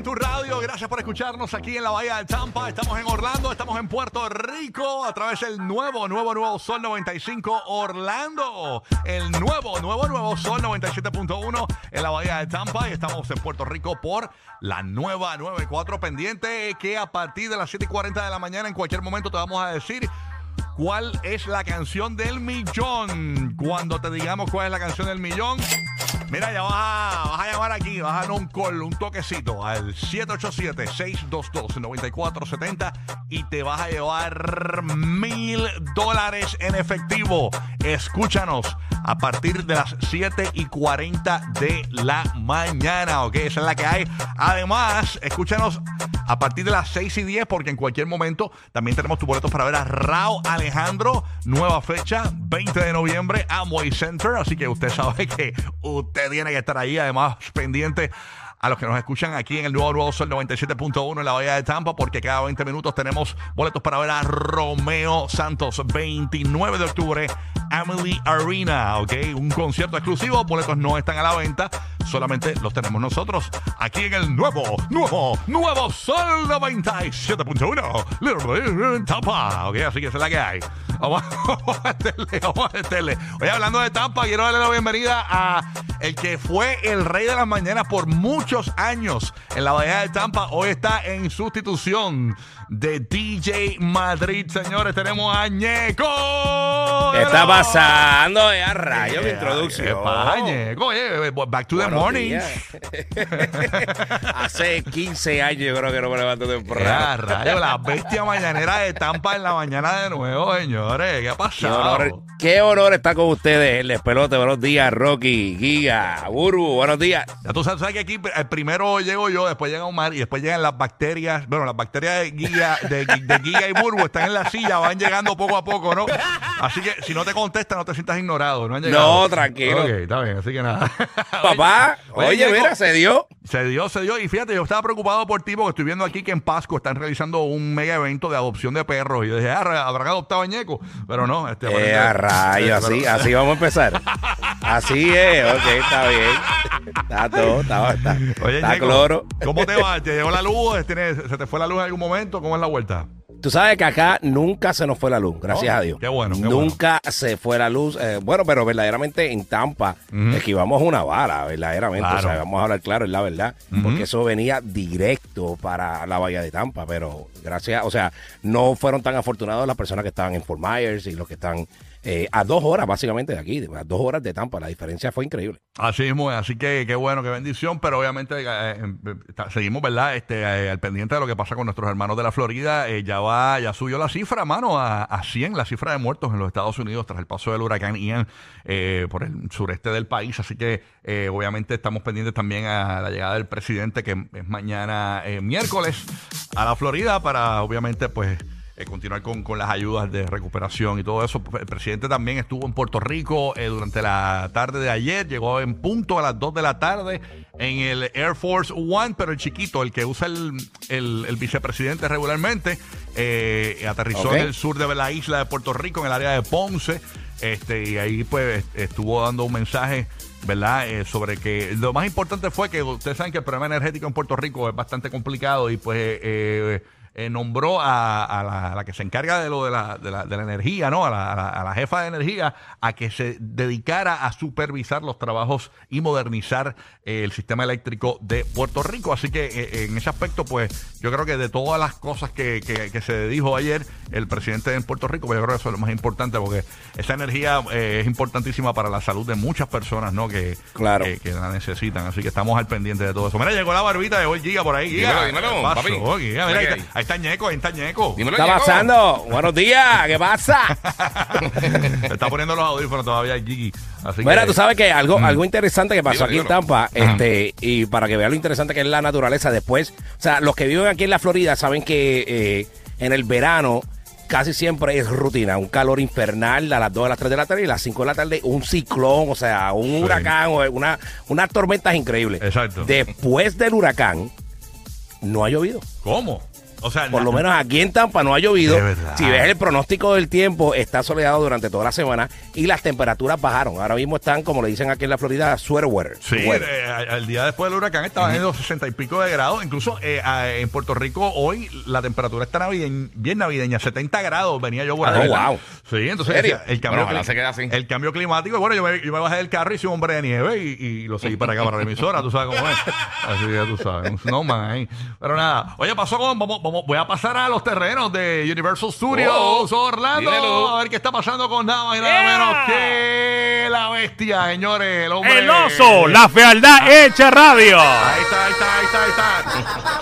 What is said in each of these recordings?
en tu radio. Gracias por escucharnos aquí en la Bahía de Tampa. Estamos en Orlando, estamos en Puerto Rico a través del nuevo, nuevo, nuevo Sol 95 Orlando. El nuevo, nuevo, nuevo Sol 97.1 en la Bahía de Tampa. Y estamos en Puerto Rico por la nueva 94 pendiente que a partir de las 7 y 40 de la mañana en cualquier momento te vamos a decir cuál es la canción del millón. Cuando te digamos cuál es la canción del millón, mira, ya vas a, vas a llamar aquí, vas a dar un call, un toquecito al 787-622-9470 y te vas a llevar mil dólares en efectivo. Escúchanos a partir de las 7 y 40 de la mañana, ¿ok? Esa es la que hay. Además, escúchanos a partir de las 6 y 10 porque en cualquier momento también tenemos tus boletos para ver a Rao Alejandro. Nueva fecha, 20 de noviembre, Amway Center. Así que usted sabe que usted tiene que estar ahí. Además, pendiente a los que nos escuchan aquí en el nuevo Nuevo Sol 97.1 en la Bahía de Tampa, porque cada 20 minutos tenemos boletos para ver a Romeo Santos, 29 de octubre, Emily Arena, ¿ok? Un concierto exclusivo, boletos no están a la venta, solamente los tenemos nosotros aquí en el nuevo, nuevo, nuevo Sol 97.1, Little Tampa, ¿ok? Así que esa es la que hay. Vamos, a meterle, vamos a meterle. Hoy hablando de Tampa, quiero darle la bienvenida a el que fue el rey de las mañanas por muchos años en la Bahía de Tampa. Hoy está en sustitución de DJ Madrid. Señores, tenemos a Ñeco. ¿Qué está pasando? Ya rayo mi ¿Qué introducción. Ñeco? Oye, back to the morning. Hace 15 años yo creo que no me levanto temprano. rayo, la bestia mañanera de Tampa en la mañana de nuevo, señores. ¿Qué ha Qué pasado? honor, qué honor estar con ustedes, el despelote. Buenos días, Rocky, Giga, Burbu, buenos días. Ya tú sabes, sabes que aquí eh, primero llego yo, después llega Omar y después llegan las bacterias. Bueno, las bacterias de Giga, de, de Giga y Burbu están en la silla, van llegando poco a poco, ¿no? Así que si no te contestan, no te sientas ignorado. No, han llegado. No, tranquilo. Ok, está bien, así que nada. Papá, Oye, oye, mira, se dio. Se dio, se dio. Y fíjate, yo estaba preocupado por ti porque estoy viendo aquí que en Pasco están realizando un mega evento de adopción de perros. Y yo dije, ah, habrán adoptado a Ñeco. Pero no, este Eh, a rayo, este, así, pero- así vamos a empezar. Así es, ok, está bien. Está todo, está, está, Oye, está Ñeco, cloro. ¿cómo te va? ¿Te llegó la luz? ¿Tienes- ¿Se te fue la luz en algún momento? ¿Cómo es la vuelta? Tú sabes que acá nunca se nos fue la luz, gracias Oh, a Dios. qué bueno, qué nunca se fue la luz. eh, bueno, pero verdaderamente en Tampa esquivamos una bala, verdaderamente. Claro. O sea, vamos a hablar claro, es la verdad. Porque eso venía directo para la bahía de Tampa. Pero gracias, o sea, no fueron tan afortunados las personas que estaban en Fort Myers y los que están eh, a dos horas básicamente de aquí, a dos horas de Tampa. La diferencia fue increíble. Así es, así que qué bueno, qué bendición, pero obviamente eh, eh, seguimos, ¿verdad? Este, eh, al pendiente de lo que pasa con nuestros hermanos de la Florida, ya va, ya subió la cifra, mano, a, a 100, la cifra de muertos en los Estados Unidos tras el paso del huracán Ian por el sureste del país, así que obviamente estamos pendientes también a la llegada del presidente, que es mañana miércoles, a la Florida para, obviamente, pues eh, continuar con, con las ayudas de recuperación y todo eso. El presidente también estuvo en Puerto Rico eh, durante la tarde de ayer, llegó en punto a las 2 de la tarde en el Air Force One, pero el chiquito, el que usa el, el- el vicepresidente regularmente, eh, aterrizó en el sur de la isla de Puerto Rico, en el área de Ponce, este, y ahí pues estuvo dando un mensaje. ¿Verdad? Eh, sobre que lo más importante fue que ustedes saben que el problema energético en Puerto Rico es bastante complicado y pues eh, eh, nombró a, a la, a la que se encarga de lo de la, de la, de la energía, ¿no? A la, a la- a la jefa de energía, a que se dedicara a supervisar los trabajos y modernizar eh, el sistema eléctrico de Puerto Rico. Así que eh, en ese aspecto, pues yo creo que de todas las cosas que, que- que se dijo ayer el presidente en Puerto Rico, pues yo creo que eso es lo más importante porque esa energía eh, es importantísima para la salud de muchas personas, ¿no? Que, Claro. que, que la necesitan. Así que estamos al pendiente de todo eso. Mira, llegó la barbita de hoy, Giga, por ahí. Giga, Dímelo, dímelo. Mira, ahí. Ahí está Ñeco, ahí está Ñeco. Dímelo, ¿Qué está Ñeco. pasando? Buenos días, ¿qué pasa? Se está poniendo los audífonos todavía Gigi. Así Mira, que, tú sabes que algo, algo interesante que pasó Dímelo, aquí en dímelo. Tampa, este, y para que vean lo interesante que es la naturaleza después, o sea, los que viven aquí en la Florida saben que eh, en el verano casi siempre es rutina, un calor infernal a las 2 a las 3 de la tarde y a las 5 de la tarde un ciclón, o sea, un Sí. huracán, o una, unas tormentas increíbles. Exacto. Después del huracán, no ha llovido. ¿Cómo? O sea, Por lo menos aquí en Tampa no ha llovido. Si ves el pronóstico del tiempo, está soleado durante toda la semana y las temperaturas bajaron. Ahora mismo están, como le dicen aquí en la Florida, sweater weather. Sí, eh, al día después del huracán estaban en los 60 y pico de grados. Incluso eh, en Puerto Rico hoy la temperatura está navideña, bien navideña, 70 grados venía yo por Ah, oh, wow. Sí, entonces el cambio, Bueno, se así. el cambio climático. Bueno, yo me, yo me bajé del carro, hice un hombre de nieve y, y lo seguí para acá, para la emisora. Tú sabes cómo es. Así que tú sabes, snowman ahí. Pero nada, oye, pasó con. Vamos, voy a pasar a los terrenos de Universal Studios Oh, Orlando. dímelo. A ver qué está pasando con nada más y nada Yeah. menos que la bestia, señores. El hombre. El oso, la fealdad hecha radio. Ahí está, ahí está, ahí está, ahí está.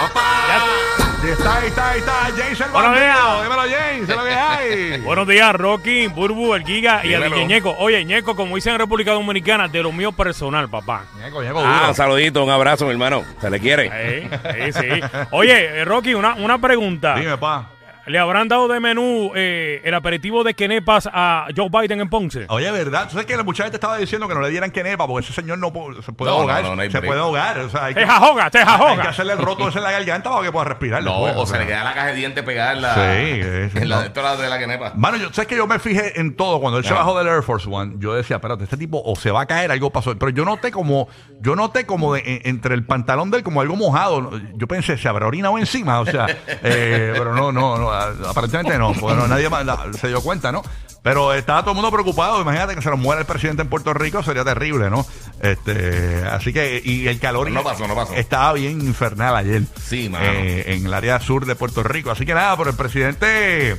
¡Opa! Ya está, ahí está, ahí está. James el Buenos días. Dímelo, James, ¿qué es lo que hay? Buenos días, Rocky, Burbu, el Giga y el Ñeco. Oye, Ñeco, como dicen en República Dominicana, de lo mío personal, papá. Ñeco, Ñeco, Ah, un saludito, un abrazo, mi hermano. Se le quiere. Sí, sí. Oye, eh, Rocky, una, una pregunta. Dime, pa. ¿Le habrán dado de menú eh, el aperitivo de quenepas a Joe Biden en Ponce? Oye, ¿verdad? Tú sabes que mucha gente estaba diciendo que no le dieran quenepa porque ese señor no po- se puede No, ahogar. no, no, no hay se break. puede ahogar. O sea, hay que, ¡Te jajoga, te hay que jajoga! hacerle el roto ese en la garganta para que pueda respirar. No, después, o se sea. le queda la caja de dientes pegada en la. Sí, es- en la no. de esto, la de la quenepa. Mano, yo sabes que yo me fijé en todo. Cuando él se Ah. bajó del Air Force One, yo decía, espérate, este tipo o se va a caer, algo pasó. Pero yo noté como, yo noté como de- en- entre el pantalón de él como algo mojado. Yo pensé, se habrá orinado encima. O sea, eh, pero no, no, no, aparentemente no. Bueno, nadie más la- se dio cuenta, ¿no? Pero estaba todo el mundo preocupado. Imagínate que se nos muera el presidente en Puerto Rico, sería terrible, ¿no? Este, así que, y el calor No pasó, no pasó. estaba bien infernal ayer. Sí, mano. eh, en el área sur de Puerto Rico. Así que nada, pero el presidente.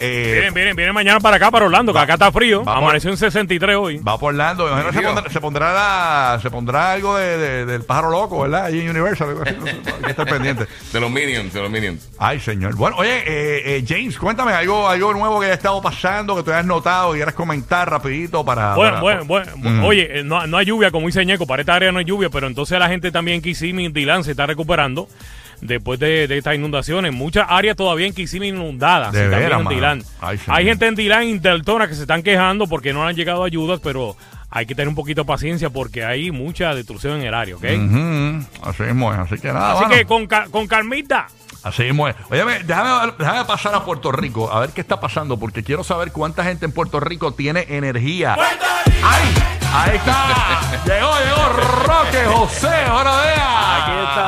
Eh, Vienen, vienen, vienen mañana para acá, para Orlando, que Va- acá está frío. va por- Amaneció en 63 hoy. Va por Orlando, me imagino que se pondrá, se pondrá la- se pondrá algo de, de- del pájaro loco, ¿verdad? Ahí en Universal, algo así, hay que estar pendiente. De los Minions, de los Minions. Ay, señor. Bueno, oye, eh, eh, James, cuéntame algo, algo nuevo que haya estado pasando, que tú hayas notado, que quieras comentar rapidito para... Bueno, para- bueno, bueno. Mm. Oye, eh, no, no hay lluvia, como dice Ñeco, para esta área no hay lluvia, pero entonces la gente también Kissimmee, Dylan, se está recuperando después de, de estas inundaciones. Muchas áreas todavía en Kissimmee inundadas, De y también veras, en. Ay, señor. hay gente en Dylan y Deltona que se están quejando porque no han llegado ayudas, pero hay que tener un poquito de paciencia porque hay mucha destrucción en el área, ¿ok? Ujú, Así mismo es, así que nada, Así que con, con calmita. Así mismo es. Óyeme, déjame, déjame pasar a Puerto Rico, a ver qué está pasando, porque quiero saber cuánta gente en Puerto Rico tiene energía. ¡Ay! Ahí está. llegó, llegó Roque José, ahora vea. Aquí estamos,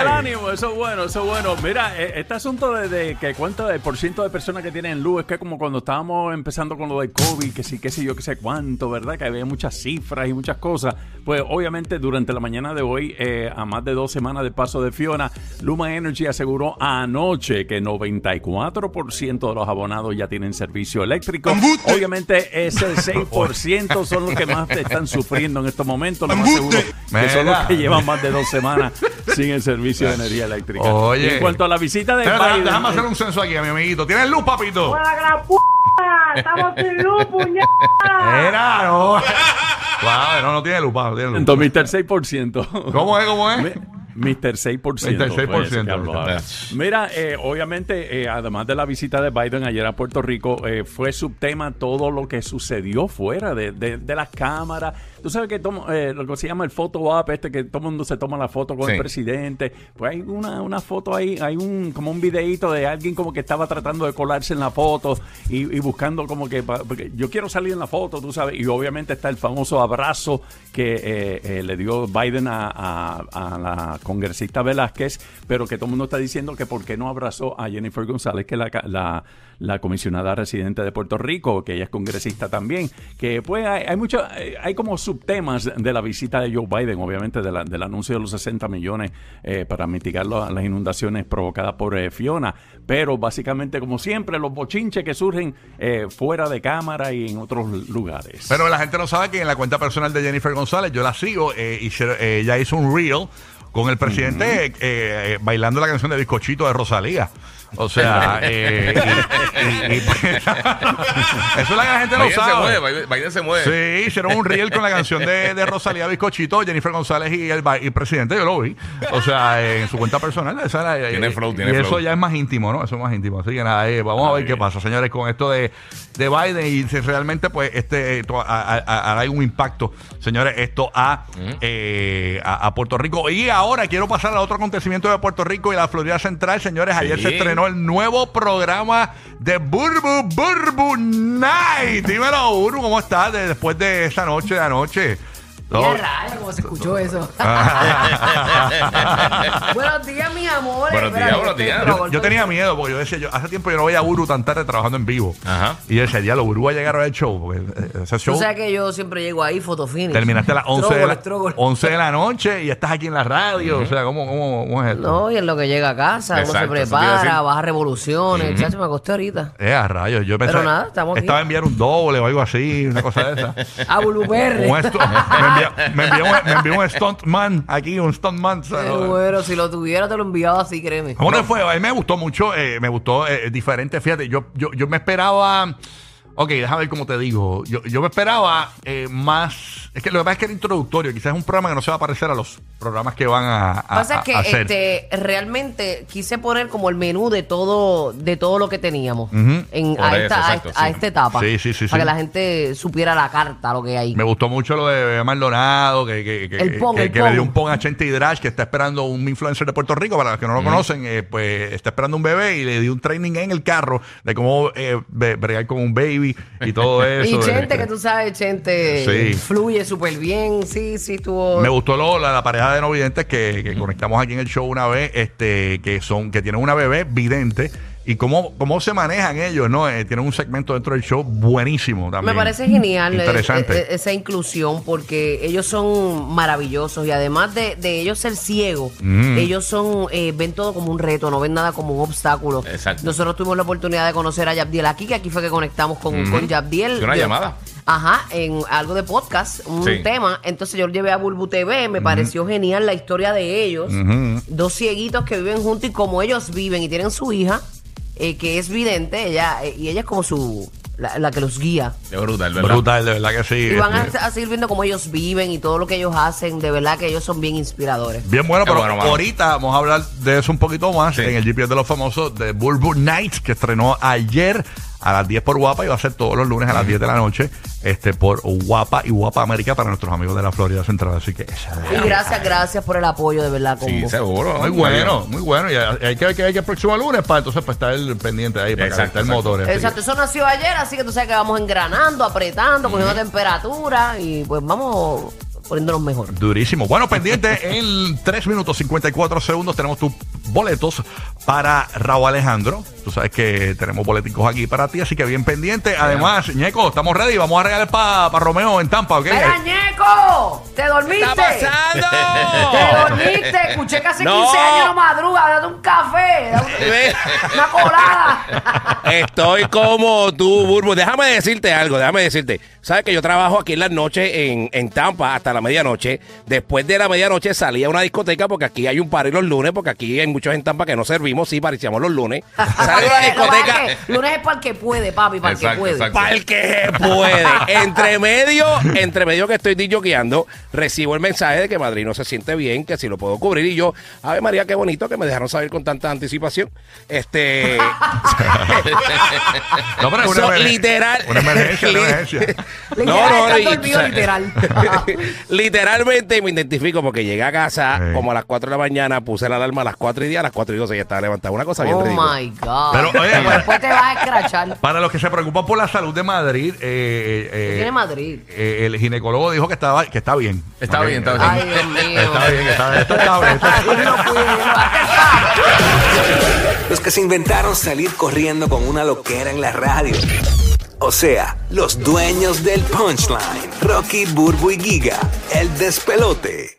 Hay? ánimo, eso es bueno, eso es bueno. Mira, eh, este asunto de, de que cuánto el por ciento de personas que tienen luz es que como cuando estábamos empezando con lo del COVID, que sí, que sí, yo que sé cuánto, ¿verdad? Que había muchas cifras y muchas cosas. Pues obviamente durante la mañana de hoy, eh, a más de dos semanas del paso de Fiona, Luma Energy aseguró anoche que 94% de los abonados ya tienen servicio eléctrico. Obviamente ese 6% son los que más están sufriendo en estos momentos, lo más seguro que son los que llevan más de dos semanas sin el servicio de energía eléctrica. Oye. Y en cuanto a la visita de Espérate, Biden, déjame hacer un censo aquí a mi amiguito. ¿Tienes luz, papito? ¡Hola, gran p***! ¡Estamos sin luz, puñeta! Era, no. Wow, no, no tiene luz, no tiene luz. entonces, Mr. 6%. ¿Cómo es? ¿Cómo es? Mr. 6%. Mr. 6%, fue ese que habló Mr. ahora. Mira, eh, obviamente, eh, además de la visita de Biden ayer a Puerto Rico, eh, fue subtema todo lo que sucedió fuera de, de- de las cámaras. Tú sabes que tomo- eh, lo que se llama el photo op, este que todo el mundo se toma la foto con Sí. el presidente. Pues hay una, una foto ahí, hay un como un videíto de alguien como que estaba tratando de colarse en la foto y, y buscando como que porque yo quiero salir en la foto, tú sabes. Y obviamente está el famoso abrazo que le dio Biden a, a- a la congresista Velázquez, pero que todo el mundo está diciendo que por qué no abrazó a Jennifer González, que es la, la, la comisionada residente de Puerto Rico, que ella es congresista también. Que pues hay, hay mucho, hay como subtemas de la visita de Joe Biden, obviamente de la- del anuncio de los 60 millones eh, para mitigar las inundaciones provocadas por eh, Fiona. Pero básicamente, como siempre, los bochinches que surgen eh, fuera de cámara y en otros lugares. Pero la gente no sabe que en la cuenta personal de Jennifer González, yo la sigo, eh, eh, ella hizo un reel con el presidente eh, eh, bailando la canción de Bizcochito de Rosalía. O sea, eh, y- y- y- eso es lo que la gente no Biden se sabe. mueve, Biden- Biden se mueve. Sí, hicieron un reel con la canción de, de Rosalía Bizcochito, Jennifer González y el, ba- y el presidente, yo lo vi. O sea, en su cuenta personal. esa era- Tiene eh, flow, tiene y eso flow. ya es más íntimo, ¿no? Eso es más íntimo. Así que nada, eh, vamos a ver qué pasa, señores, con esto de, de Biden y si realmente, pues, este a- a- a- hará un impacto, señores, esto a, eh, a, a Puerto Rico. Y ahora quiero pasar al otro acontecimiento de Puerto Rico y la Florida Central, señores. Ayer Sí. se estrenó el nuevo programa de Burbu Burbu Night. Dímelo, Burbu, ¿cómo estás de- después de esa noche de anoche? Todo- Qué raro cómo se escuchó eso. buenos días, mis amores. Buenos días, buenos días. Yo, tenía miedo porque yo decía, yo, hace tiempo yo no veía a Uru tan tarde trabajando en vivo. Ajá. Y yo decía, diablo, Uru va a llegar a ver el show. Porque eh, ese show Tú sabes que yo siempre llego ahí, fotofinish. terminaste a las 11 de, la, struggle. 11 de la noche y estás aquí en la radio. O sea, ¿cómo, cómo, cómo es esto? No, y en lo que llega a casa, uno se Exacto, iba a prepara, baja revoluciones. Chacho, me acosté ahorita. Eh, a rayos. Yo pensé, Pero nada, estamos aquí. Estaba a enviar un doble o algo así, una cosa de esa. A Buluperre. Me, envió, me, envió un, me envió un stuntman aquí, un stuntman. Bueno, si lo tuviera te lo enviaba así, créeme. ¿Cómo te fue? A mí me gustó mucho, eh, me gustó eh, diferente. Fíjate, yo, yo, yo me esperaba. Ok, déjame ver cómo te digo. Yo, yo me esperaba eh, más. Es que lo que pasa es que era introductorio. Quizás es un programa que no se va a parecer a los programas que van a, a- pasa a- es que a hacer. este realmente quise poner como el menú de todo de todo lo que teníamos en, a, eso, esta, a exacto, esta- a sí. esta etapa Sí, sí, sí, para sí. que la gente supiera la carta lo que hay Me gustó mucho lo de Maldonado, que, que, que, El pong, que- el que le dio un pong a Chente Hidrash, que está esperando un influencer de Puerto Rico, para los que no lo conocen, eh, pues está esperando un bebé y le dio un training en el carro de cómo eh, bregar con un baby y todo eso. y Chente que tú sabes Chente Sí. fluye súper bien sí sí tuvo Me gustó lo- la, la pareja de no videntes que, que conectamos aquí en el show una vez, este, que son, que tienen una bebé vidente. Y cómo, cómo se manejan ellos, ¿no? Eh, tienen un segmento dentro del show buenísimo también. Me parece genial eh, Interesante. eh, esa inclusión porque ellos son maravillosos y además de, de ellos ser ciegos, Mm. ellos son eh, ven todo como un reto, no ven nada como un obstáculo. Exacto. Nosotros tuvimos la oportunidad de conocer a Yabdiel aquí, que aquí fue que conectamos con, con Yabdiel. Una llamada. Ajá, en algo de podcast, un Sí. tema. Entonces yo lo llevé a Bulbu TV, me pareció genial la historia de ellos. Dos cieguitos que viven juntos y como ellos viven y tienen su hija, eh, que es vidente, ella eh, y ella es como su la, la que los guía. Es brutal, ¿verdad? Brutal, de verdad que sí. Y van a, a seguir viendo cómo ellos viven y todo lo que ellos hacen. De verdad que ellos son bien inspiradores. Bien bueno, Qué pero bueno, mano. ahorita vamos a hablar de eso un poquito más Sí. en el GPS de los famosos de Bulbul Night, que estrenó ayer a las 10 por Guapa y va a ser todos los lunes a las 10 de la noche este por Guapa y Guapa América para nuestros amigos de la Florida Central. Así que esa Y gracias, gracias por el apoyo, de verdad, Sí, combo. seguro. muy bueno, muy bueno. Y hay que ver que hay que el próximo lunes para entonces pues estar pendiente ahí para Exacto, calentar el motor. Exacto, eso nació ayer, así que tú sabes que vamos engranando, apretando, cogiendo temperatura y pues vamos poniéndonos mejor. Durísimo. Bueno, pendiente en 3 minutos 54 segundos tenemos tus boletos para Raúl Alejandro. Tú sabes que tenemos boleticos aquí para ti, así que bien pendiente. Además, Ñeco, estamos ready. Vamos a regalar para Romeo en Tampa, ¿ok? ¡Mira, Ñeco! ¿Te dormiste? está pasando? ¡Te dormiste! Escuché que hace No. 15 años no madruga, date un café, date Ve. un- una colada. Estoy como tú, Burbu. Déjame decirte algo, déjame decirte. Sabes que yo trabajo aquí en las noches en, en Tampa hasta la medianoche. Después de la medianoche salí a una discoteca porque aquí hay un party los lunes, porque aquí hay muchos en Tampa que no servimos, sí, parecíamos los lunes. Salgo a la discoteca. lunes es para el que puede, papi, para el que Exacto, puede. exacto. Para el que puede. Entre medio, entre medio que estoy disjoqueando, recibo el mensaje de que Madrid no se siente bien, que si lo puedo cubrir. Y yo, Ave María, qué bonito que me dejaron saber con tanta anticipación. Este. No, pero es So, emergen- literal. Una emergencia, una emergencia. Literal, No, no, está y- dormido, o sea, literal. Literalmente me identifico porque llegué a casa Sí. como a las 4 de la mañana, puse la alarma a las 4 y 10, a las 4 y 12 ya estaba levantado. Una cosa bien oh ridícula. my God. Pero, oye, Y después te vas a escrachar. Para los que se preocupan por la salud de Madrid, eh, eh, ¿Qué tiene Madrid? eh, el ginecólogo dijo que estaba que está bien. Está Ok. bien, está bien. Ay, Dios mío. Está bien, está, esto está bien. esto- Ay, no pude, no, Los que se inventaron salir corriendo con una loquera en la radio. O sea, los dueños del punchline. Rocky, Burbu y Giga. El despelote.